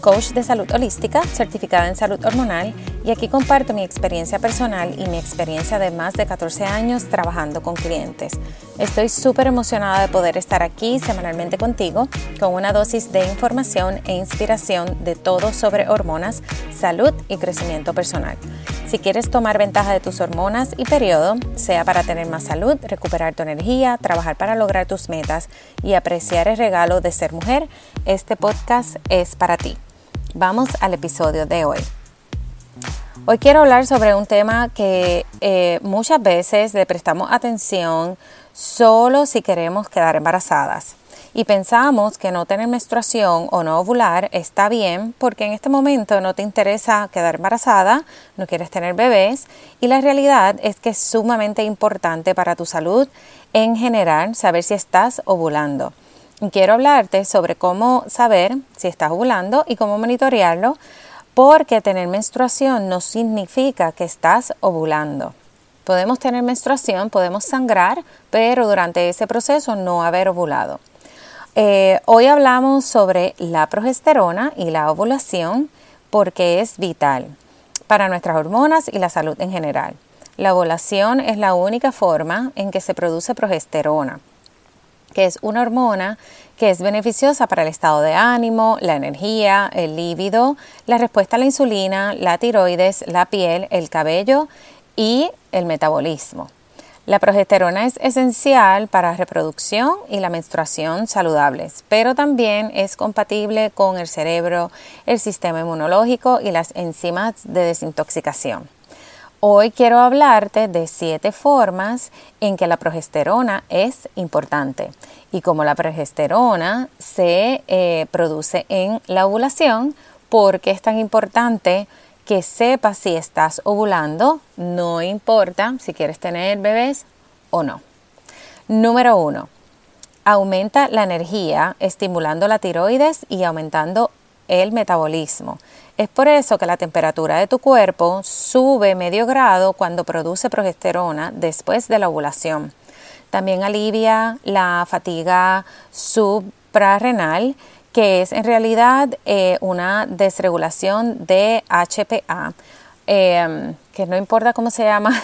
coach de salud holística, certificada en salud hormonal, y aquí comparto mi experiencia personal y mi experiencia de más de 14 años trabajando con clientes. Estoy súper emocionada de poder estar aquí semanalmente contigo con una dosis de información e inspiración de todo sobre hormonas, salud y crecimiento personal. Si quieres tomar ventaja de tus hormonas y periodo, sea para tener más salud, recuperar tu energía, trabajar para lograr tus metas y apreciar el regalo de ser mujer, este podcast es para ti. Vamos al episodio de hoy. Hoy quiero hablar sobre un tema que eh, muchas veces le prestamos atención solo si queremos quedar embarazadas. Y pensamos que no tener menstruación o no ovular está bien porque en este momento no te interesa quedar embarazada, no quieres tener bebés y la realidad es que es sumamente importante para tu salud en general saber si estás ovulando quiero hablarte sobre cómo saber si estás ovulando y cómo monitorearlo, porque tener menstruación no significa que estás ovulando. Podemos tener menstruación, podemos sangrar, pero durante ese proceso no haber ovulado. Eh, hoy hablamos sobre la progesterona y la ovulación porque es vital para nuestras hormonas y la salud en general. La ovulación es la única forma en que se produce progesterona que es una hormona que es beneficiosa para el estado de ánimo, la energía, el líbido, la respuesta a la insulina, la tiroides, la piel, el cabello y el metabolismo. La progesterona es esencial para reproducción y la menstruación saludables, pero también es compatible con el cerebro, el sistema inmunológico y las enzimas de desintoxicación. Hoy quiero hablarte de siete formas en que la progesterona es importante y como la progesterona se eh, produce en la ovulación, porque es tan importante que sepas si estás ovulando, no importa si quieres tener bebés o no. Número uno, aumenta la energía estimulando la tiroides y aumentando el metabolismo. Es por eso que la temperatura de tu cuerpo sube medio grado cuando produce progesterona después de la ovulación. También alivia la fatiga suprarrenal, que es en realidad eh, una desregulación de HPA, em, que no importa cómo se llama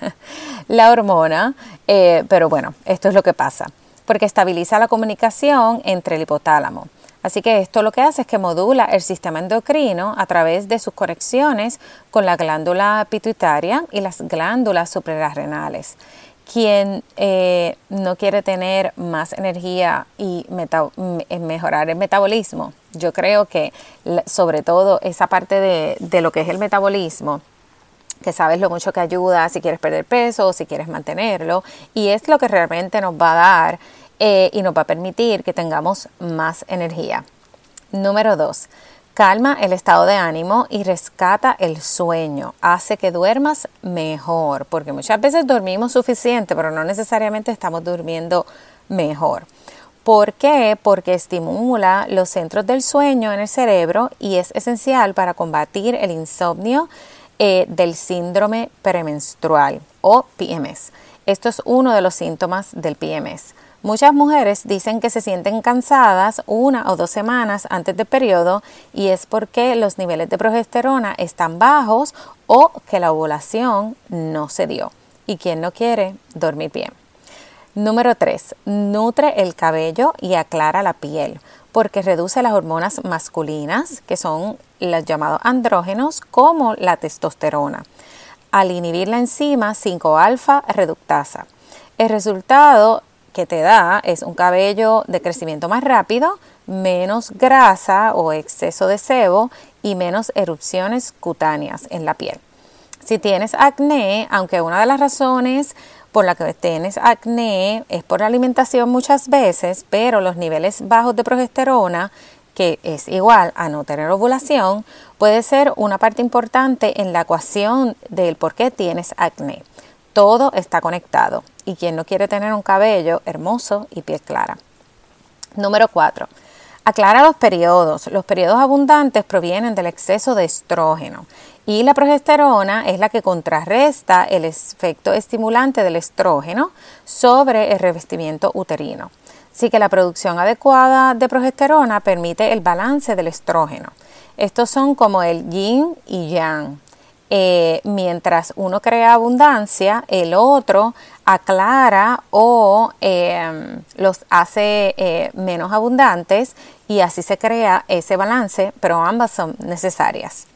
la hormona, eh, pero bueno, esto es lo que pasa, porque estabiliza la comunicación entre el hipotálamo Así que esto lo que hace es que modula el sistema endocrino a través de sus conexiones con la glándula pituitaria y las glándulas suprarrenales. Quien eh, no quiere tener más energía y mejorar el metabolismo, yo creo que sobre todo esa parte de, lo que es el metabolismo, que sabes lo mucho que ayuda si quieres perder peso o si quieres mantenerlo, y es lo que realmente nos va a dar eh, y nos va a permitir que tengamos más energía. Número dos, calma el estado de ánimo y rescata el sueño, hace que duermas mejor, porque muchas veces dormimos suficiente, pero no necesariamente estamos durmiendo mejor. ¿Por qué? Porque estimula los centros del sueño en el cerebro y es esencial para combatir el insomnio eh, del síndrome premenstrual o PMS. Esto es uno de los síntomas del PMS. Muchas mujeres dicen que se sienten cansadas una o dos semanas antes del periodo y es porque los niveles de progesterona están bajos o que la ovulación no se dio. ¿Y quien no quiere dormir bien? Número 3. Nutre el cabello y aclara la piel porque reduce las hormonas masculinas, que son los llamados andrógenos, como la testosterona, al inhibir la enzima 5-alfa reductasa. El resultado te da es un cabello de crecimiento más rápido, menos grasa o exceso de sebo y menos erupciones cutáneas en la piel. Si tienes acné, aunque una de las razones por la que tienes acné es por la alimentación muchas veces, pero los niveles bajos de progesterona, que es igual a no tener ovulación, puede ser una parte importante en la ecuación del por qué tienes acné. Todo está conectado y quien no quiere tener un cabello hermoso y piel clara. Número 4. Aclara los periodos. Los periodos abundantes provienen del exceso de estrógeno y la progesterona es la que contrarresta el efecto estimulante del estrógeno sobre el revestimiento uterino. Así que la producción adecuada de progesterona permite el balance del estrógeno. Estos son como el yin y yang. Eh, mientras uno crea abundancia, el otro aclara o em, los hace eh, menos abundantes y así se crea ese balance, pero ambas son necesarias.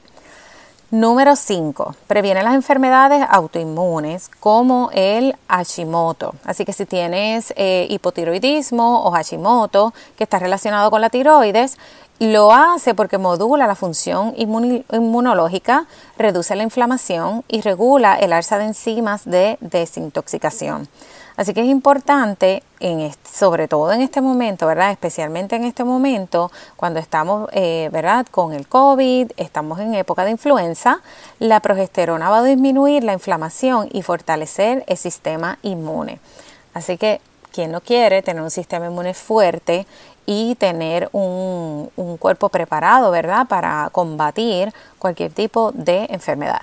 Número 5. Previene las enfermedades autoinmunes como el Hashimoto. Así que si tienes eh, hipotiroidismo o Hashimoto que está relacionado con la tiroides, lo hace porque modula la función inmunológica, reduce la inflamación y regula el alza de enzimas de desintoxicación. Así que es importante, sobre todo en este momento, ¿verdad? Especialmente en este momento, cuando estamos, eh, ¿verdad? Con el COVID, estamos en época de influenza, la progesterona va a disminuir la inflamación y fortalecer el sistema inmune. Así que quien no quiere tener un sistema inmune fuerte y tener un, un cuerpo preparado, ¿verdad?, para combatir cualquier tipo de enfermedad.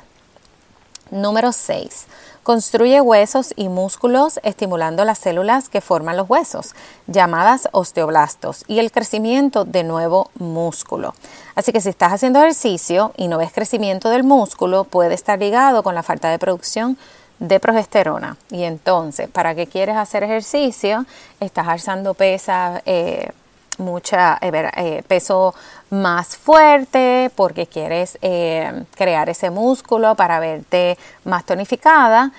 Número 6. Construye huesos y músculos estimulando las células que forman los huesos, llamadas osteoblastos, y el crecimiento de nuevo músculo. Así que si estás haciendo ejercicio y no ves crecimiento del músculo, puede estar ligado con la falta de producción de progesterona. Y entonces, ¿para qué quieres hacer ejercicio? Estás alzando pesas, eh, mucha eh, eh, peso más fuerte porque quieres eh, crear ese músculo para verte más tonificada.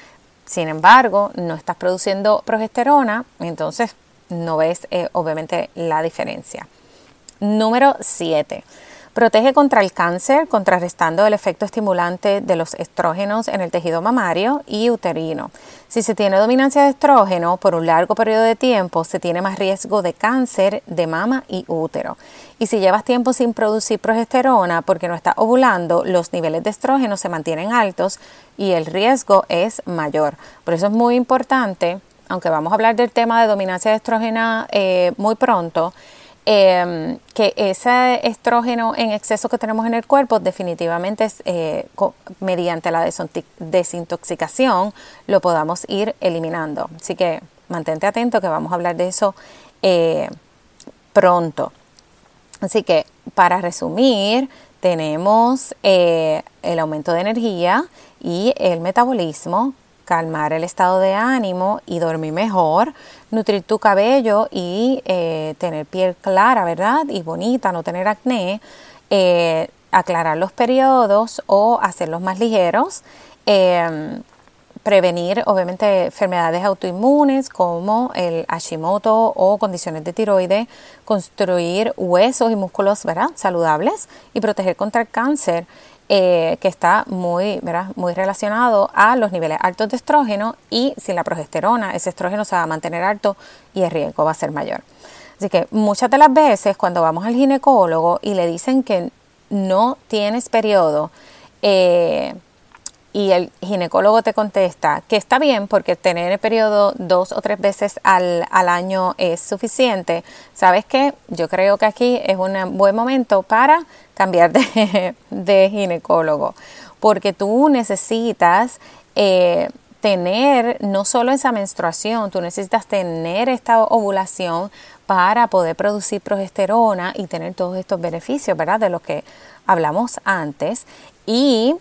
Sin embargo, no estás produciendo progesterona, entonces no ves obviamente la diferencia. Número 7. Protege contra el cáncer, contrarrestando el efecto estimulante de los estrógenos en el tejido mamario y uterino. Si se tiene dominancia de estrógeno por un largo periodo de tiempo, se tiene más riesgo de cáncer de mama y útero. Y si llevas tiempo sin producir progesterona porque no está ovulando, los niveles de estrógeno se mantienen altos y el riesgo es mayor. Por eso es muy importante, aunque vamos a hablar del tema de dominancia de estrógeno eh, muy pronto, Em, que ese estrógeno en exceso que tenemos en el cuerpo definitivamente es eh, mediante la desintoxicación lo podamos ir eliminando. Así que mantente atento que vamos a hablar de eso eh, pronto. Así que para resumir, tenemos eh, el aumento de energía y el metabolismo, calmar el estado de ánimo y dormir mejor, nutrir tu cabello y eh, tener piel clara, ¿verdad? Y bonita, no tener acné, eh, aclarar los periodos o hacerlos más ligeros, em, prevenir obviamente enfermedades autoinmunes como el Hashimoto o condiciones de tiroides, construir huesos y músculos ¿verdad? saludables y proteger contra el cáncer. Eh, que está muy, muy relacionado a los niveles altos de estrógeno y sin la progesterona ese estrógeno se va a mantener alto y el riesgo va a ser mayor. Así que muchas de las veces cuando vamos al ginecólogo y le dicen que no tienes periodo, eh, y el ginecólogo te contesta que está bien porque tener el periodo dos o tres veces al, año es suficiente, ¿sabes qué? Yo creo que aquí es un buen momento para cambiar de, ginecólogo porque tú necesitas eh, tener no solo esa menstruación, tú necesitas tener esta ovulación para poder producir progesterona y tener todos estos beneficios, ¿verdad? De los que hablamos antes. Y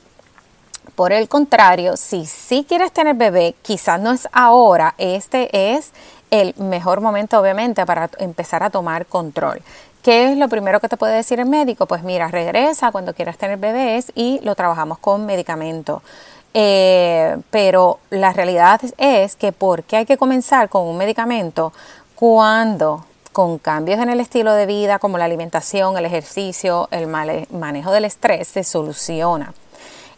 por el contrario, si sí quieres tener bebé, quizás no es ahora, este es el mejor momento obviamente para empezar a tomar control. ¿Qué es lo primero que te puede decir el médico? Pues mira, regresa cuando quieras tener bebés y lo trabajamos con medicamento. Eh, pero la realidad es que ¿por qué hay que comenzar con un medicamento cuando con cambios en el estilo de vida como la alimentación, el ejercicio, el manejo del estrés se soluciona?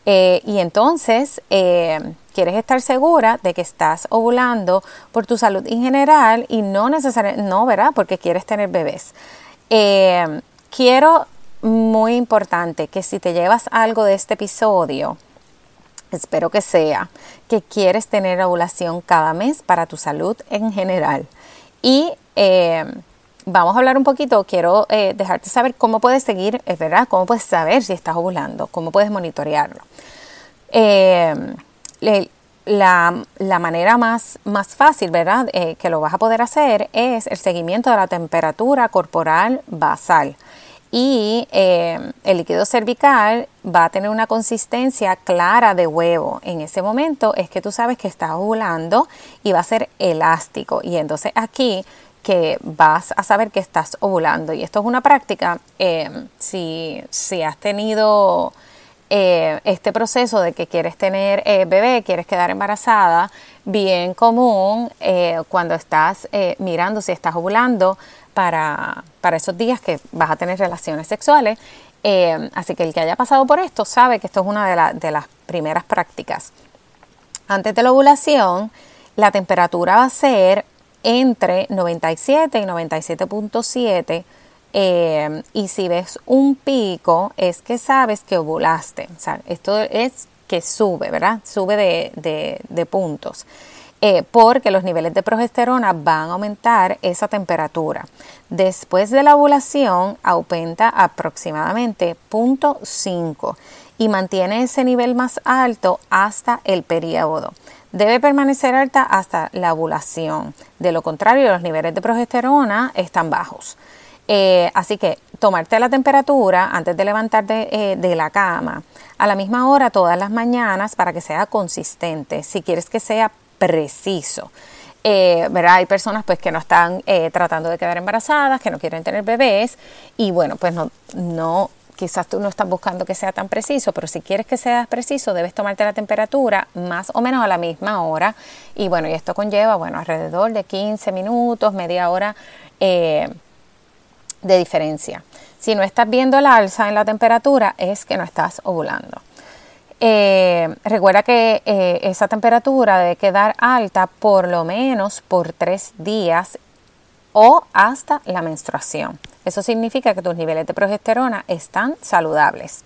Eh, y entonces eh, quieres estar segura de que estás ovulando por tu salud en general y no necesariamente, no, ¿verdad? Porque quieres tener bebés. Eh, quiero, muy importante, que si te llevas algo de este episodio, espero que sea, que quieres tener ovulación cada mes para tu salud en general. Y vamos a hablar un poquito, quiero eh, dejarte saber cómo puedes seguir, es verdad, cómo puedes saber si estás ovulando, cómo puedes monitorearlo. Eh, la, manera más, más fácil, ¿verdad?, eh, que lo vas a poder hacer es el seguimiento de la temperatura corporal basal. Y el líquido cervical va a tener una consistencia clara de huevo. En ese momento es que tú sabes que estás ovulando y va a ser elástico. Y entonces aquí que vas a saber que estás ovulando. Y esto es una práctica, eh, si, si, has tenido eh, este proceso de que quieres tener eh, bebé, quieres quedar embarazada, bien común cuando estás mirando si estás ovulando para, para, esos días que vas a tener relaciones sexuales. así que el que haya pasado por esto sabe que esto es una de, de las primeras prácticas. Antes de la ovulación, la temperatura va a ser entre 97 y 97.7 eh, y si ves un pico es que sabes que ovulaste. Esto es que sube, ¿verdad? Sube de, puntos. Eh, porque los niveles de progesterona van a aumentar esa temperatura. Después de la ovulación aumenta aproximadamente 0.5 y mantiene ese nivel más alto hasta el periodo debe permanecer alta hasta la ovulación. De lo contrario, los niveles de progesterona están bajos. Eh, así que tomarte la temperatura antes de levantarte eh, de la cama a la misma hora todas las mañanas para que sea consistente, si quieres que sea preciso. Eh. Hay personas pues que no están tratando de quedar embarazadas, que no quieren tener bebés y bueno, pues no quizás tú no estás buscando que sea tan preciso, pero si quieres que sea preciso, debes tomarte la temperatura más o menos a la misma hora. Y bueno, y esto conlleva, bueno, alrededor de 15 minutos, media hora eh, de diferencia. Si no estás viendo el alza en la temperatura, es que no estás ovulando. Eh, recuerda que eh, esa temperatura debe quedar alta por lo menos por tres días o hasta la menstruación. Eso significa que tus niveles de progesterona están saludables.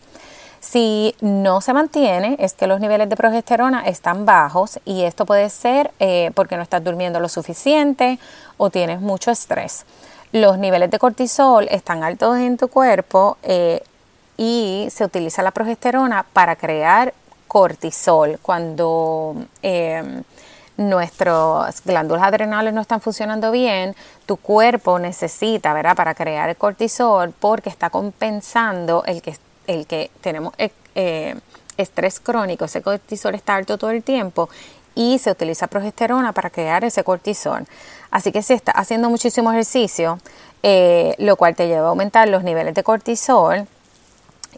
Si no se mantiene, es que los niveles de progesterona están bajos y esto puede ser eh, porque no estás durmiendo lo suficiente o tienes mucho estrés. Los niveles de cortisol están altos en tu cuerpo eh, y se utiliza la progesterona para crear cortisol. Cuando eh, nuestras glándulas adrenales no están funcionando bien, tu cuerpo necesita, ¿verdad? Para crear el cortisol porque está compensando el que, el que tenemos eh, eh, estrés crónico, ese cortisol está alto todo el tiempo y se utiliza progesterona para crear ese cortisol. Así que si estás haciendo muchísimo ejercicio, eh, lo cual te lleva a aumentar los niveles de cortisol,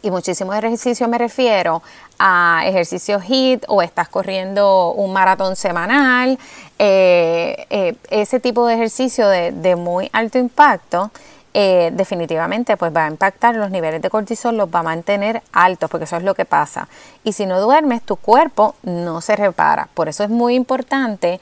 y muchísimo ejercicio me refiero a ejercicios HIT o estás corriendo un maratón semanal, eh, eh, ese tipo de ejercicio de, muy alto impacto, eh, definitivamente pues va a impactar los niveles de cortisol, los va a mantener altos, porque eso es lo que pasa. Y si no duermes, tu cuerpo no se repara. Por eso es muy importante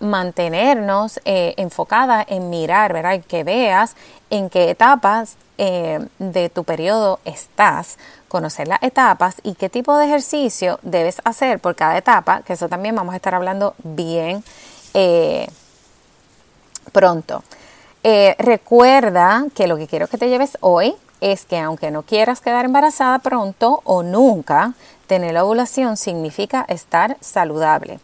mantenernos enfocadas en mirar, ¿verdad? Que veas en qué etapas eh, de tu periodo estás, conocer las etapas y qué tipo de ejercicio debes hacer por cada etapa, que eso también vamos a estar hablando bien eh, pronto. Eh, recuerda que lo que quiero que te lleves hoy es que aunque no quieras quedar embarazada pronto o nunca, tener la ovulación significa estar saludable.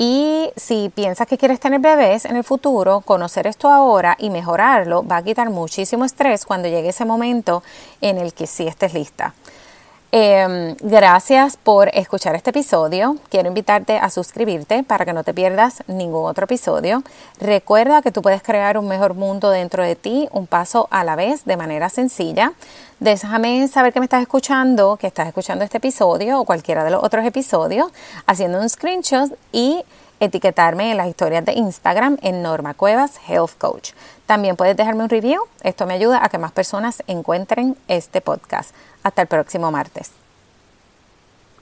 Y si piensas que quieres tener bebés en el futuro, conocer esto ahora y mejorarlo va a quitar muchísimo estrés cuando llegue ese momento en el que sí estés lista. Em, gracias por escuchar este episodio. Quiero invitarte a suscribirte para que no te pierdas ningún otro episodio. Recuerda que tú puedes crear un mejor mundo dentro de ti, un paso a la vez, de manera sencilla. Déjame saber que me estás escuchando, que estás escuchando este episodio o cualquiera de los otros episodios, haciendo un screenshot y etiquetarme en las historias de Instagram en Norma Cuevas Health Coach. También puedes dejarme un review, esto me ayuda a que más personas encuentren este podcast. Hasta el próximo martes.